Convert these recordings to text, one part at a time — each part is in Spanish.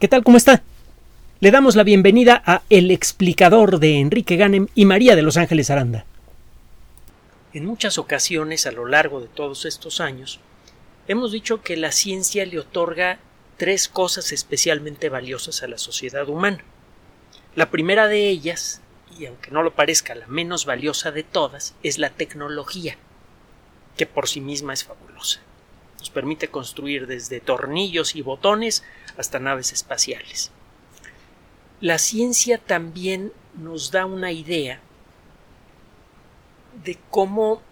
¿Qué tal? ¿Cómo está? Le damos la bienvenida a El explicador de Enrique Ganem y María de Los Ángeles Aranda. En muchas ocasiones a lo largo de todos estos años hemos dicho que la ciencia le otorga tres cosas especialmente valiosas a la sociedad humana. La primera de ellas, y aunque no lo parezca la menos valiosa de todas, es la tecnología, que por sí misma es fabulosa. Nos permite construir desde tornillos y botones hasta naves espaciales. La ciencia también nos da una idea de cómo,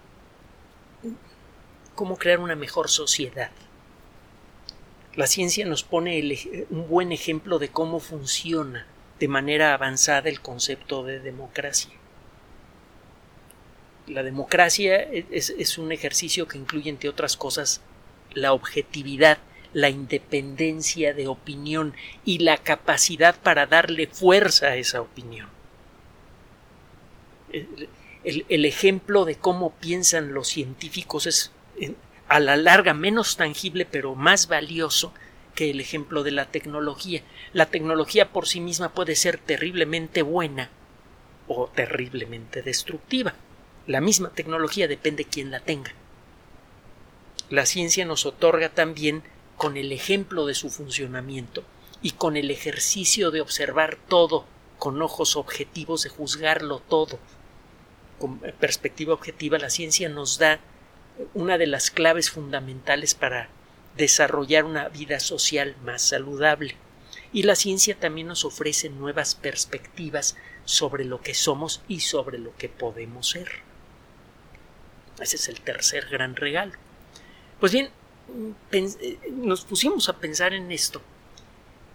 cómo crear una mejor sociedad. La ciencia nos pone un buen ejemplo de cómo funciona de manera avanzada el concepto de democracia. La democracia es, es un ejercicio que incluye, entre otras cosas, la objetividad la independencia de opinión y la capacidad para darle fuerza a esa opinión. El, ejemplo de cómo piensan los científicos es a la larga menos tangible pero más valioso que el ejemplo de la tecnología. La tecnología por sí misma puede ser terriblemente buena o terriblemente destructiva. La misma tecnología depende de quién la tenga. La ciencia nos otorga también con el ejemplo de su funcionamiento y con el ejercicio de observar todo con ojos objetivos, de juzgarlo todo con perspectiva objetiva, la ciencia nos da una de las claves fundamentales para desarrollar una vida social más saludable. Y la ciencia también nos ofrece nuevas perspectivas sobre lo que somos y sobre lo que podemos ser. Ese es el tercer gran regalo. Pues bien, nos pusimos a pensar en esto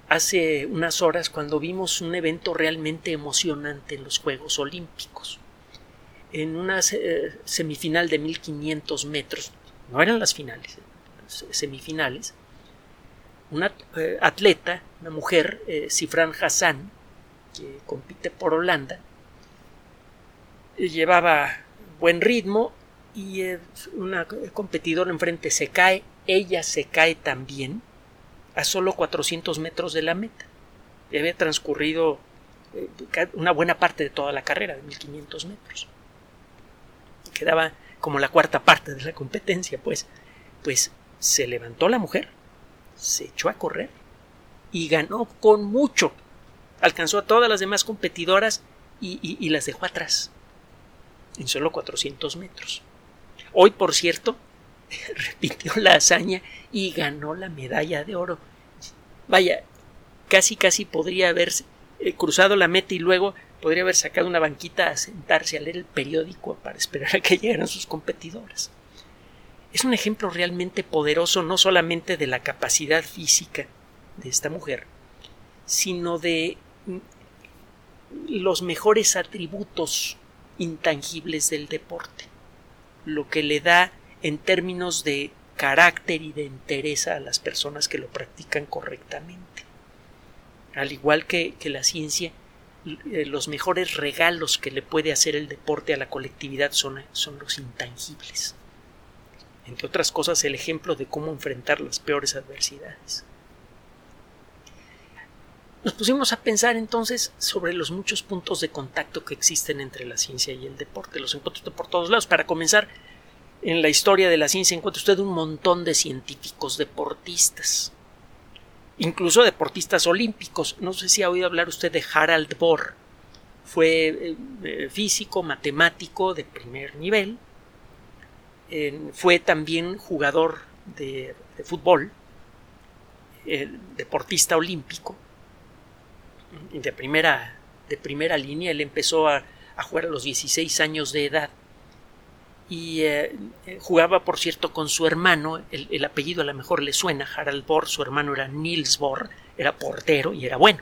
hace unas horas cuando vimos un evento realmente emocionante en los Juegos Olímpicos. En una eh, semifinal de 1500 metros, no eran las finales, semifinales, una eh, atleta, una mujer, Sifran Hassan, que compite por Holanda, llevaba buen ritmo y una competidora enfrente se cae ella se cae también a solo 400 metros de la meta. Y había transcurrido eh, una buena parte de toda la carrera, de 1500 metros. Quedaba como la cuarta parte de la competencia, pues. Pues se levantó la mujer, se echó a correr y ganó con mucho. Alcanzó a todas las demás competidoras y, y las dejó atrás, en solo 400 metros. Hoy, por cierto, repitió la hazaña y ganó la medalla de oro. Vaya, casi casi podría haber eh, cruzado la meta y luego podría haber sacado una banquita a sentarse a leer el periódico para esperar a que llegaran sus competidoras. Es un ejemplo realmente poderoso no solamente de la capacidad física de esta mujer, sino de mm, los mejores atributos intangibles del deporte, lo que le da en términos de carácter y de interés a las personas que lo practican correctamente. Al igual que, la ciencia, eh, los mejores regalos que le puede hacer el deporte a la colectividad son, son los intangibles. Entre otras cosas, el ejemplo de cómo enfrentar las peores adversidades. Nos pusimos a pensar entonces sobre los muchos puntos de contacto que existen entre la ciencia y el deporte. Los encuentro por todos lados. Para comenzar, en la historia de la ciencia encuentra usted un montón de científicos deportistas, incluso deportistas olímpicos. No sé si ha oído hablar usted de Harald Bohr. Fue eh, eh, físico, matemático de primer nivel. fue también jugador de, fútbol, deportista olímpico de primera, de primera línea. Él empezó a, a jugar a los 16 años de edad y eh, eh, jugaba, por cierto, con su hermano, el, apellido a lo mejor le suena, Harald Bohr, su hermano era Niels Bohr, era portero y era bueno.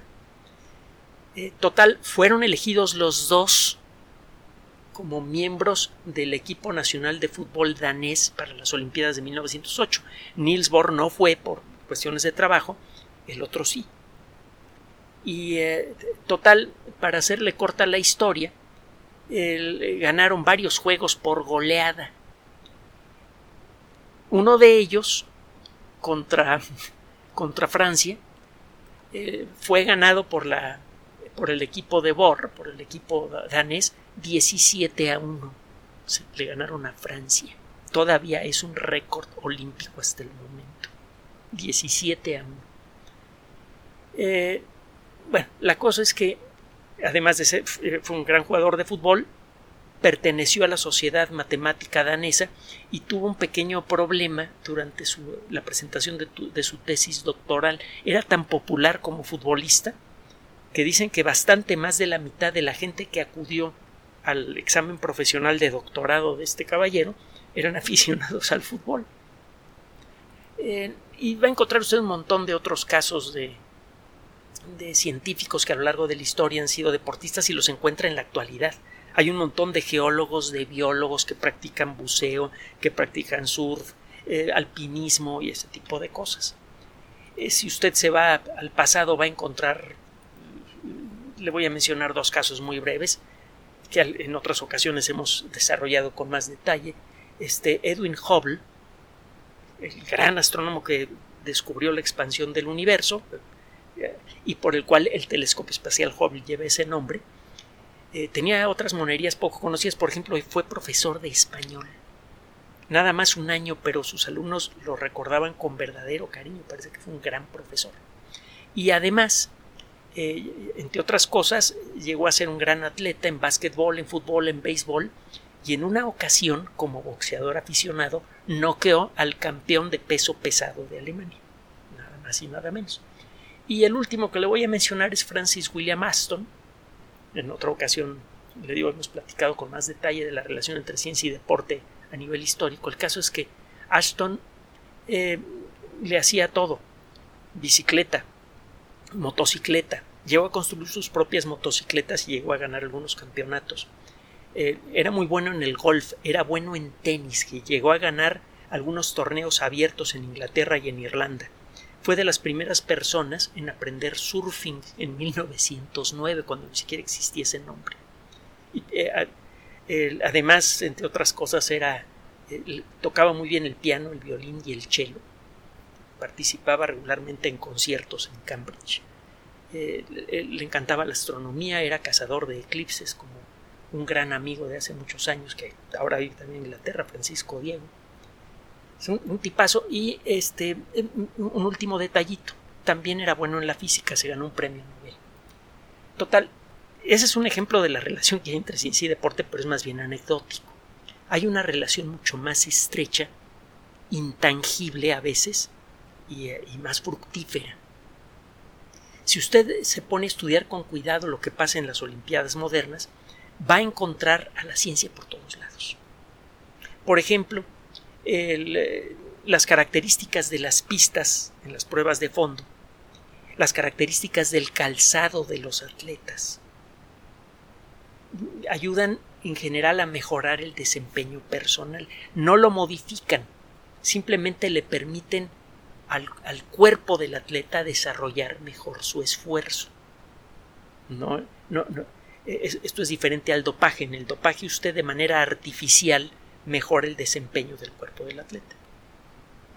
Eh, total, fueron elegidos los dos como miembros del equipo nacional de fútbol danés para las Olimpiadas de 1908. Niels Bohr no fue por cuestiones de trabajo, el otro sí. Y total, para hacerle corta la historia, ganaron varios juegos por goleada. Uno de ellos contra, contra Francia eh, fue ganado por, la, por el equipo de Bor, por el equipo danés, 17 a 1. le ganaron a Francia. Todavía es un récord olímpico hasta el momento. 17 a 1. Eh, bueno, la cosa es que, además de ser, eh, fue un gran jugador de fútbol, perteneció a la Sociedad Matemática Danesa y tuvo un pequeño problema durante la presentación de, de, su tesis doctoral. Era tan popular como futbolista que dicen que bastante más de la mitad de la gente que acudió al examen profesional de doctorado de este caballero eran aficionados al fútbol. Eh, y va a encontrar usted un montón de otros casos de, de científicos que a lo largo de la historia han sido deportistas y los encuentra en la actualidad. Hay un montón de geólogos, de biólogos que practican buceo, que practican surf, eh, alpinismo y ese tipo de cosas. Eh, si usted se va al pasado va a encontrar, le voy a mencionar dos casos muy breves que en otras ocasiones hemos desarrollado con más detalle. Este Edwin Hubble, el gran astrónomo que descubrió la expansión del universo, y por el cual el telescopio espacial Hubble lleva ese nombre, eh, tenía otras monerías poco conocidas, por ejemplo, fue profesor de español. Nada más un año, pero sus alumnos lo recordaban con verdadero cariño, parece que fue un gran profesor. Y además, eh, entre otras cosas, llegó a ser un gran atleta en básquetbol, en fútbol, en béisbol, y en una ocasión, como boxeador aficionado, noqueó al campeón de peso pesado de Alemania. Nada más y nada menos. Y el último que le voy a mencionar es Francis William Aston. En otra ocasión, le digo, hemos platicado con más detalle de la relación entre ciencia y deporte a nivel histórico. El caso es que Aston eh, le hacía todo. Bicicleta, motocicleta. Llegó a construir sus propias motocicletas y llegó a ganar algunos campeonatos. Eh, era muy bueno en el golf, era bueno en tenis, que llegó a ganar algunos torneos abiertos en Inglaterra y en Irlanda fue de las primeras personas en aprender surfing en 1909, cuando ni siquiera existía ese nombre. Eh, además, entre otras cosas, era tocaba muy bien el piano, el violín y el cello. Participaba regularmente en conciertos en Cambridge. Eh, le encantaba la astronomía, era cazador de eclipses, como un gran amigo de hace muchos años que ahora vive también en Inglaterra, Francisco Diego un, tipazo. Y este, un último detallito. También era bueno en la física, se ganó un premio Nobel. Total, ese es un ejemplo de la relación que hay entre ciencia y deporte, pero es más bien anecdótico. Hay una relación mucho más estrecha, intangible a veces, y, eh, y más fructífera. Si usted se pone a estudiar con cuidado lo que pasa en las Olimpiadas modernas, va a encontrar a la ciencia por todos lados. Por ejemplo, eh, las características de las pistas en las pruebas de fondo, las características del calzado de los atletas, ayudan en general a mejorar el desempeño personal. No lo modifican, simplemente le permiten al, cuerpo del atleta desarrollar mejor su esfuerzo. No, no. Esto es diferente al dopaje. En el dopaje usted de manera artificial mejora el desempeño del cuerpo del atleta.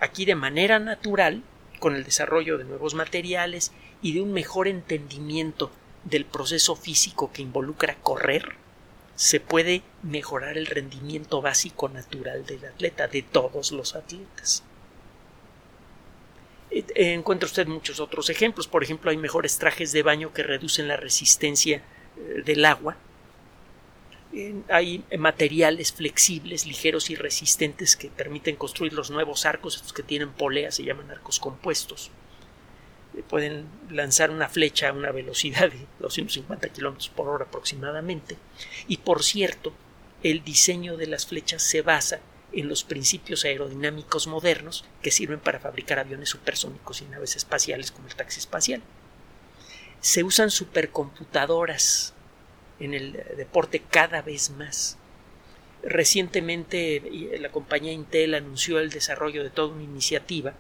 Aquí de manera natural, con el desarrollo de nuevos materiales y de un mejor entendimiento del proceso físico que involucra correr, se puede mejorar el rendimiento básico natural del atleta, de todos los atletas. Eh, encuentra usted muchos otros ejemplos. Por ejemplo, hay mejores trajes de baño que reducen la resistencia eh, del agua hay materiales flexibles, ligeros y resistentes que permiten construir los nuevos arcos, estos que tienen poleas se llaman arcos compuestos. Eh, pueden lanzar una flecha a una velocidad de 250 kilómetros por hora aproximadamente. Y por cierto, el diseño de las flechas se basa en los principios aerodinámicos modernos que sirven para fabricar aviones supersónicos y naves espaciales como el taxi espacial. Se usan supercomputadoras en el deporte cada vez más. Recientemente la compañía Intel anunció el desarrollo de toda una iniciativa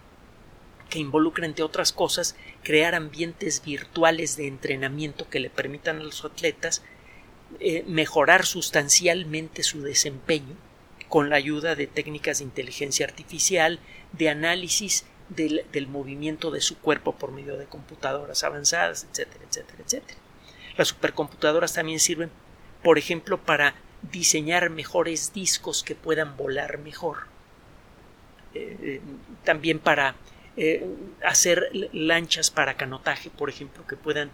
que involucra, entre otras cosas, crear ambientes virtuales de entrenamiento que le permitan a los atletas eh, mejorar sustancialmente su desempeño con la ayuda de técnicas de inteligencia artificial, de análisis del, del, movimiento de su cuerpo por medio de computadoras avanzadas, etcétera, etcétera, etcétera. Las supercomputadoras también sirven, por ejemplo, para diseñar mejores discos que puedan volar mejor. Eh, también para eh, hacer lanchas para canotaje, por ejemplo, que puedan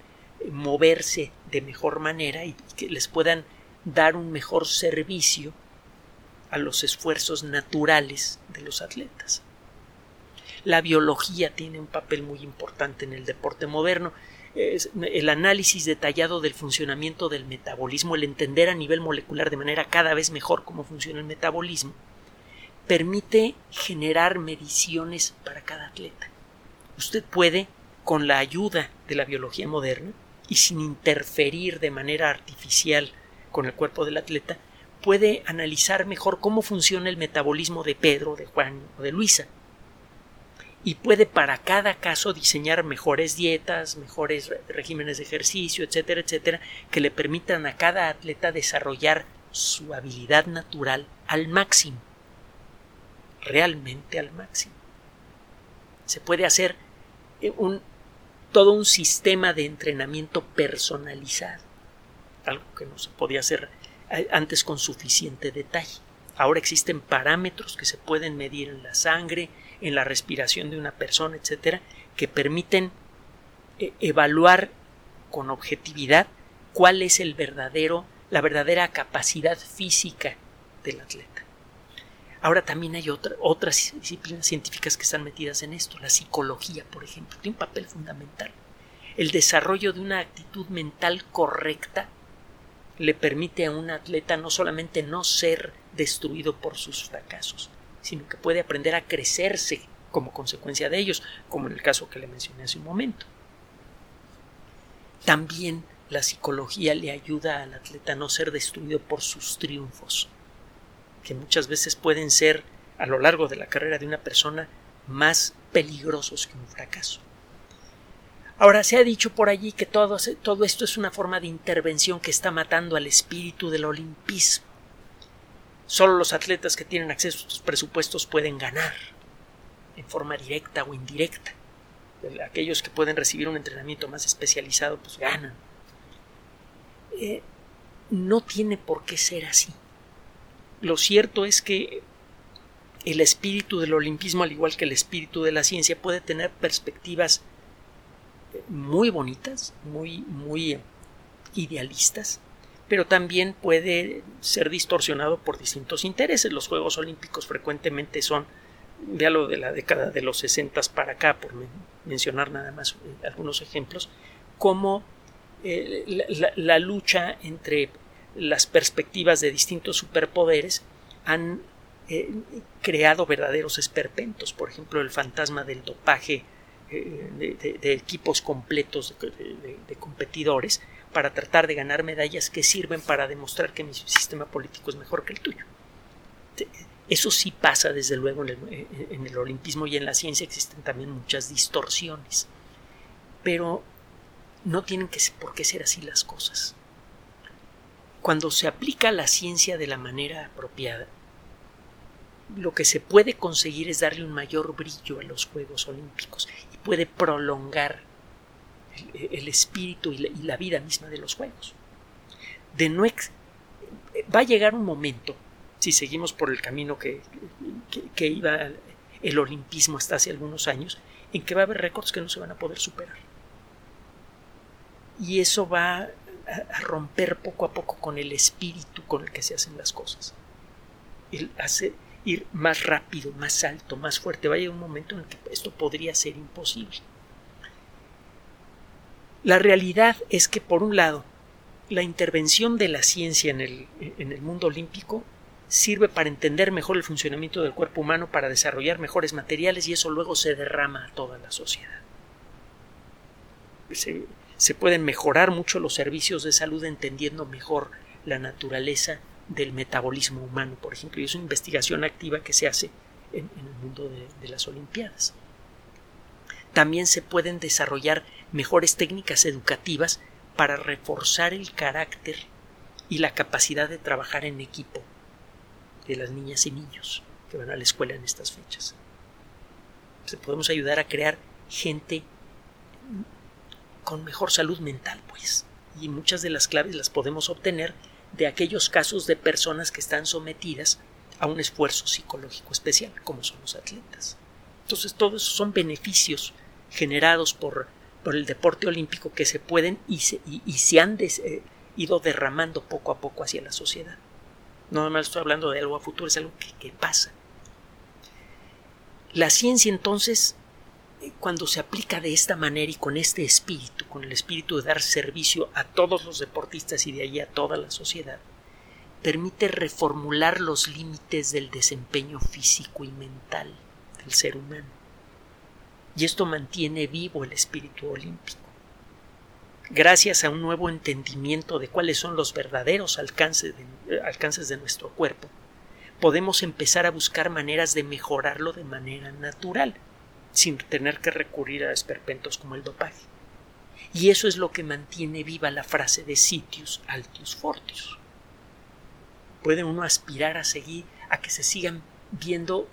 moverse de mejor manera y que les puedan dar un mejor servicio a los esfuerzos naturales de los atletas. La biología tiene un papel muy importante en el deporte moderno. El análisis detallado del funcionamiento del metabolismo, el entender a nivel molecular de manera cada vez mejor cómo funciona el metabolismo, permite generar mediciones para cada atleta. Usted puede, con la ayuda de la biología moderna y sin interferir de manera artificial con el cuerpo del atleta, puede analizar mejor cómo funciona el metabolismo de Pedro, de Juan o de Luisa. Y puede para cada caso diseñar mejores dietas, mejores regímenes de ejercicio, etcétera, etcétera, que le permitan a cada atleta desarrollar su habilidad natural al máximo. Realmente al máximo. Se puede hacer eh, un, todo un sistema de entrenamiento personalizado, algo que no se podía hacer antes con suficiente detalle. Ahora existen parámetros que se pueden medir en la sangre, en la respiración de una persona, etcétera, que permiten eh, evaluar con objetividad cuál es el verdadero, la verdadera capacidad física del atleta. Ahora también hay otras disciplinas científicas que están metidas en esto. La psicología, por ejemplo, tiene un papel fundamental. El desarrollo de una actitud mental correcta le permite a un atleta no solamente no ser destruido por sus fracasos, sino que puede aprender a crecerse como consecuencia de ellos, como en el caso que le mencioné hace un momento. También la psicología le ayuda al atleta a no ser destruido por sus triunfos, que muchas veces pueden ser a lo largo de la carrera de una persona más peligrosos que un fracaso. Ahora se ha dicho por allí que todo, todo, esto es una forma de intervención que está matando al espíritu del olimpismo. Solo los atletas que tienen acceso a estos presupuestos pueden ganar, en forma directa o indirecta. Aquellos que pueden recibir un entrenamiento más especializado, pues ganan. Eh, no tiene por qué ser así. Lo cierto es que el espíritu del olimpismo, al igual que el espíritu de la ciencia, puede tener perspectivas muy bonitas, muy, muy idealistas, pero también puede ser distorsionado por distintos intereses. Los Juegos Olímpicos frecuentemente son, ya lo de la década de los 60 para acá, por mencionar nada más eh, algunos ejemplos, como eh, la, lucha entre las perspectivas de distintos superpoderes han eh, creado verdaderos esperpentos. Por ejemplo, el fantasma del dopaje de, equipos completos de, competidores para tratar de ganar medallas que sirven para demostrar que mi sistema político es mejor que el tuyo. Eso sí pasa desde luego en el, en el olimpismo y en la ciencia existen también muchas distorsiones. Pero no tienen que, por qué ser así las cosas. Cuando se aplica la ciencia de la manera apropiada, lo que se puede conseguir es darle un mayor brillo a los Juegos Olímpicos puede prolongar el, espíritu y la, vida misma de los Juegos. De no va a llegar un momento, si seguimos por el camino que, que, iba el olimpismo hasta hace algunos años, en que va a haber récords que no se van a poder superar. Y eso va a romper poco a poco con el espíritu con el que se hacen las cosas. El hace, ir más rápido, más alto, más fuerte. Va a llegar un momento en el que esto podría ser imposible. La realidad es que, por un lado, la intervención de la ciencia en el, en el mundo olímpico sirve para entender mejor el funcionamiento del cuerpo humano, para desarrollar mejores materiales y eso luego se derrama a toda la sociedad. Se, se pueden mejorar mucho los servicios de salud entendiendo mejor la naturaleza del metabolismo humano, por ejemplo, y es una investigación activa que se hace en, el mundo de, las Olimpiadas. También se pueden desarrollar mejores técnicas educativas para reforzar el carácter y la capacidad de trabajar en equipo de las niñas y niños que van a la escuela en estas fechas. podemos ayudar a crear gente con mejor salud mental, pues. Y muchas de las claves las podemos obtener de aquellos casos de personas que están sometidas a un esfuerzo psicológico especial, como son los atletas. Entonces, todos son beneficios generados por, por el deporte olímpico que se pueden y se, y, se han eh, ido derramando poco a poco hacia la sociedad. No más estoy hablando de algo a futuro, es algo que pasa. La ciencia entonces, cuando se aplica de esta manera y con este espíritu, con el espíritu de dar servicio a todos los deportistas y de ahí a toda la sociedad, permite reformular los límites del desempeño físico y mental del ser humano. Y esto mantiene vivo el espíritu olímpico. Gracias a un nuevo entendimiento de cuáles son los verdaderos alcances de, eh, alcances de nuestro cuerpo, podemos empezar a buscar maneras de mejorarlo de manera natural, sin tener que recurrir a esperpentos como el dopaje. Y eso es lo que mantiene viva la frase de sitius altius fortius. Puede uno aspirar a seguir, a que se sigan viendo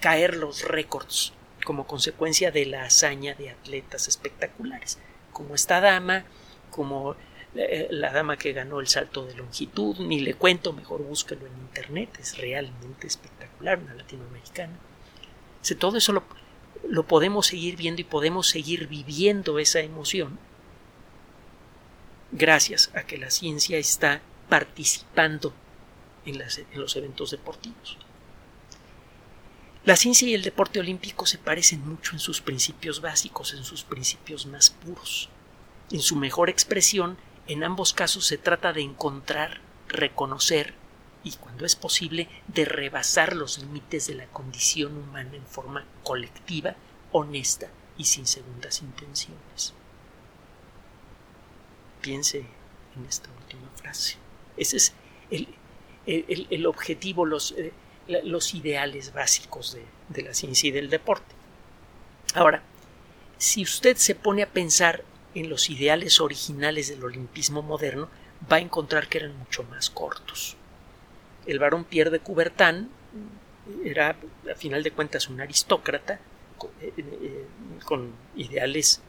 caer los récords como consecuencia de la hazaña de atletas espectaculares, como esta dama, como eh, la dama que ganó el salto de longitud, ni le cuento, mejor búsquelo en internet, es realmente espectacular, una latinoamericana. todo eso lo, lo podemos seguir viendo y podemos seguir viviendo esa emoción gracias a que la ciencia está participando en, los eventos deportivos. La ciencia y el deporte olímpico se parecen mucho en sus principios básicos, en sus principios más puros. En su mejor expresión en ambos casos se trata de encontrar, reconocer y, cuando es posible, de rebasar los límites de la condición humana en forma colectiva, honesta y sin segundas intenciones. Piense en esta última frase. Ese es el, objetivo, los, eh, los, ideales básicos de, de la ciencia y del deporte. Ahora, si usted se pone a pensar en los ideales originales del olimpismo moderno, va a encontrar que eran mucho más cortos. El varón Pierre de Coubertin era, a final de cuentas, un aristócrata con, eh, eh, ideales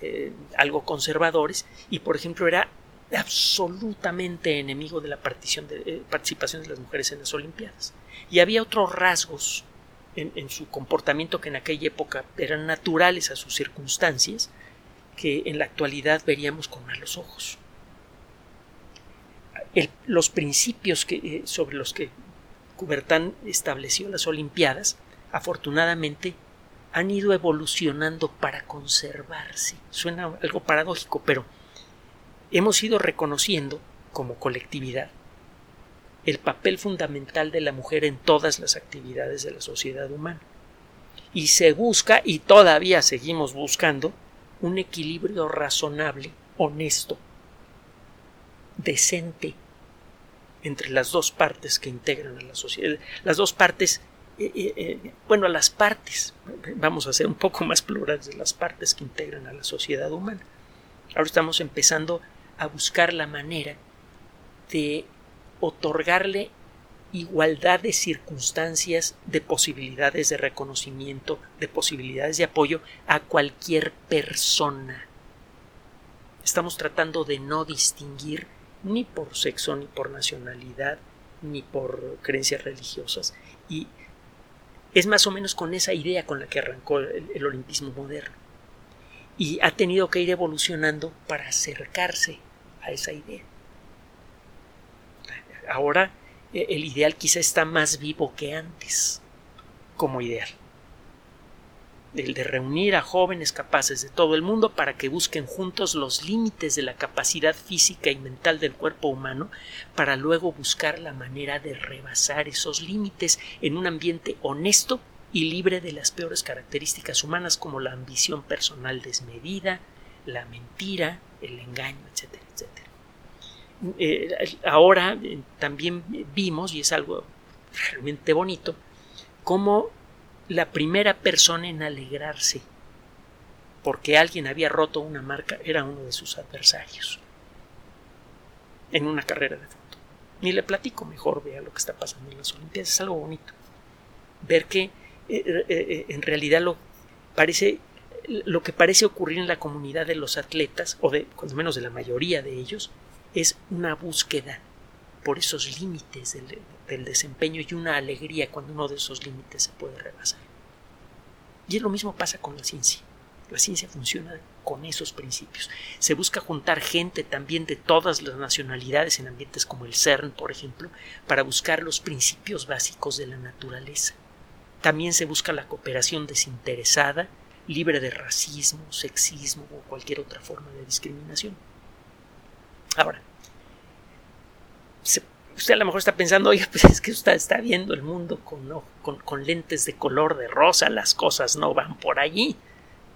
eh, algo conservadores y, por ejemplo, era absolutamente enemigo de la participación de las mujeres en las Olimpiadas. Y había otros rasgos en su comportamiento que en aquella época eran naturales a sus circunstancias, que en la actualidad veríamos con malos ojos. Los principios eh, sobre los que Coubertin estableció las Olimpiadas, afortunadamente, han ido evolucionando para conservarse. Suena algo paradójico, pero hemos ido reconociendo como colectividad el papel fundamental de la mujer en todas las actividades de la sociedad humana. Y se busca, y todavía seguimos buscando, un equilibrio razonable, honesto, decente entre las dos partes que integran a la sociedad, las dos partes, eh, eh, eh, bueno, las partes, vamos a ser un poco más plurales las partes que integran a la sociedad humana. Ahora estamos empezando a buscar la manera de otorgarle igualdad de circunstancias, de posibilidades de reconocimiento, de posibilidades de apoyo a cualquier persona. Estamos tratando de no distinguir ni por sexo, ni por nacionalidad, ni por creencias religiosas. Y es más o menos con esa idea con la que arrancó el, olimpismo moderno. Y ha tenido que ir evolucionando para acercarse a esa idea. Ahora eh, el ideal quizá está más vivo que antes como ideal. El de reunir a jóvenes capaces de todo el mundo para que busquen juntos los límites de la capacidad física y mental del cuerpo humano para luego buscar la manera de rebasar esos límites en un ambiente honesto y libre de las peores características humanas como la ambición personal desmedida, la mentira, el engaño, etcétera, etcétera. Eh, ahora eh, también vimos, y es algo realmente bonito, como la primera persona en alegrarse porque alguien había roto una marca era uno de sus adversarios en una carrera de foto. Ni le platico mejor, vea lo que está pasando en las Olimpiadas, es algo bonito. Ver que eh, en realidad lo parece lo que parece ocurrir en la comunidad de los atletas, o de, cuando menos de la mayoría de ellos, es una búsqueda por esos límites del, desempeño y una alegría cuando uno de esos límites se puede rebasar. Y es lo mismo pasa con la ciencia. La ciencia funciona con esos principios. Se busca juntar gente también de todas las nacionalidades en ambientes como el CERN, por ejemplo, para buscar los principios básicos de la naturaleza. También se busca la cooperación desinteresada, libre de racismo, sexismo o cualquier otra forma de discriminación. Ahora, usted a lo mejor está pensando, oye, pues es que usted está viendo el mundo con, con, con, lentes de color de rosa, las cosas no van por allí.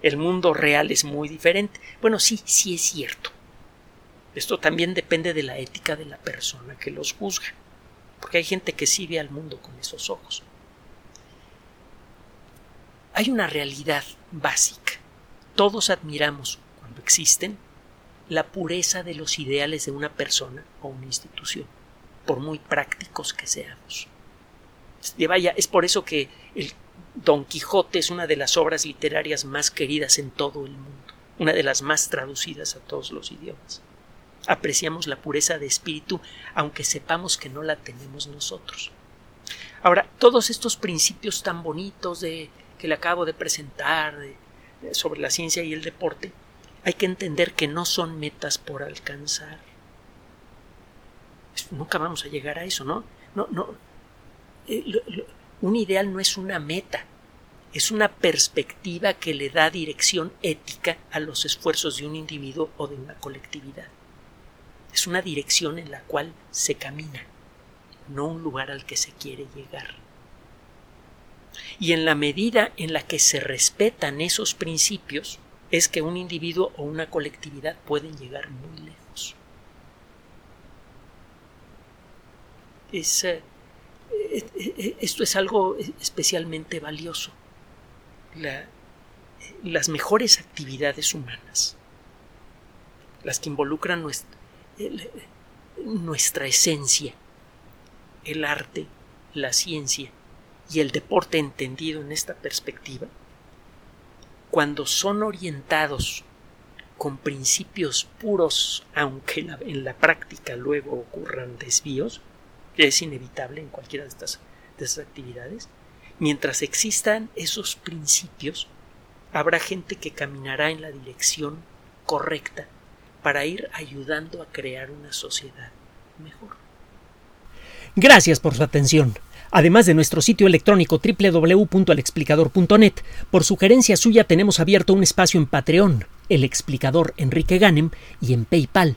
El mundo real es muy diferente. Bueno, sí, sí es cierto. Esto también depende de la ética de la persona que los juzga. Porque hay gente que sí ve al mundo con esos ojos. Hay una realidad básica. Todos admiramos, cuando existen, la pureza de los ideales de una persona o una institución por muy prácticos que seamos. vaya, es por eso que el Don Quijote es una de las obras literarias más queridas en todo el mundo, una de las más traducidas a todos los idiomas. Apreciamos la pureza de espíritu, aunque sepamos que no la tenemos nosotros. Ahora, todos estos principios tan bonitos de que le acabo de presentar sobre la ciencia y el deporte, hay que entender que no son metas por alcanzar nunca vamos a llegar a eso, ¿no? No, no. Eh, un ideal no es una meta, es una perspectiva que le da dirección ética a los esfuerzos de un individuo o de una colectividad. Es una dirección en la cual se camina, no un lugar al que se quiere llegar. Y en la medida en la que se respetan esos principios, es que un individuo o una colectividad pueden llegar muy lejos. Es, eh, eh, esto es algo especialmente valioso. las mejores actividades humanas, las que involucran nuestra esencia, el arte, la ciencia y el deporte entendido en esta perspectiva, cuando son orientados con principios puros, aunque en la práctica luego ocurran desvíos, es inevitable en cualquiera de estas, de estas actividades, mientras existan esos principios, habrá gente que caminará en la dirección correcta para ir ayudando a crear una sociedad mejor. Gracias por su atención. Además de nuestro sitio electrónico www.alexplicador.net, por sugerencia suya tenemos abierto un espacio en Patreon, el explicador Enrique Ganem, y en PayPal,